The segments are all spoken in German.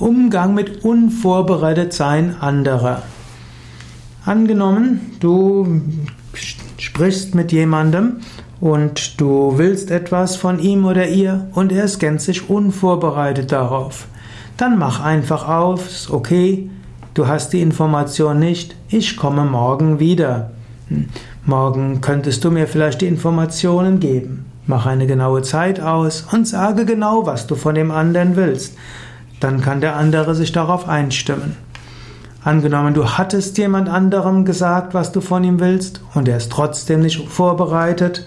Umgang mit Unvorbereitetsein anderer. Angenommen, du sprichst mit jemandem und du willst etwas von ihm oder ihr und er ist gänzlich unvorbereitet darauf. Dann mach einfach auf, okay, du hast die Information nicht, ich komme morgen wieder. Hm, morgen könntest du mir vielleicht die Informationen geben. Mach eine genaue Zeit aus und sage genau, was du von dem anderen willst. Dann kann der andere sich darauf einstimmen. Angenommen, du hattest jemand anderem gesagt, was du von ihm willst, und er ist trotzdem nicht vorbereitet,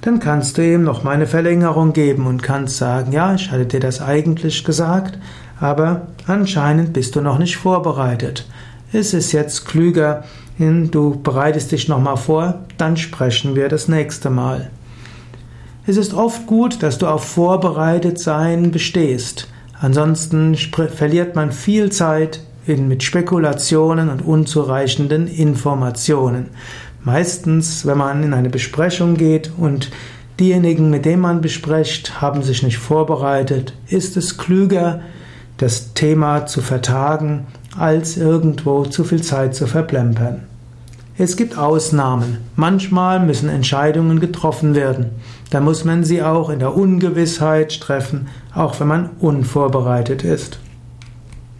dann kannst du ihm noch mal eine Verlängerung geben und kannst sagen, ja, ich hatte dir das eigentlich gesagt, aber anscheinend bist du noch nicht vorbereitet. Es ist jetzt klüger, du bereitest dich noch mal vor, dann sprechen wir das nächste Mal. Es ist oft gut, dass du auf Vorbereitetsein bestehst. Ansonsten verliert man viel Zeit mit Spekulationen und unzureichenden Informationen. Meistens, wenn man in eine Besprechung geht und diejenigen, mit denen man bespricht, haben sich nicht vorbereitet, ist es klüger, das Thema zu vertagen, als irgendwo zu viel Zeit zu verplempern. Es gibt Ausnahmen. Manchmal müssen Entscheidungen getroffen werden. Da muss man sie auch in der Ungewissheit treffen, auch wenn man unvorbereitet ist.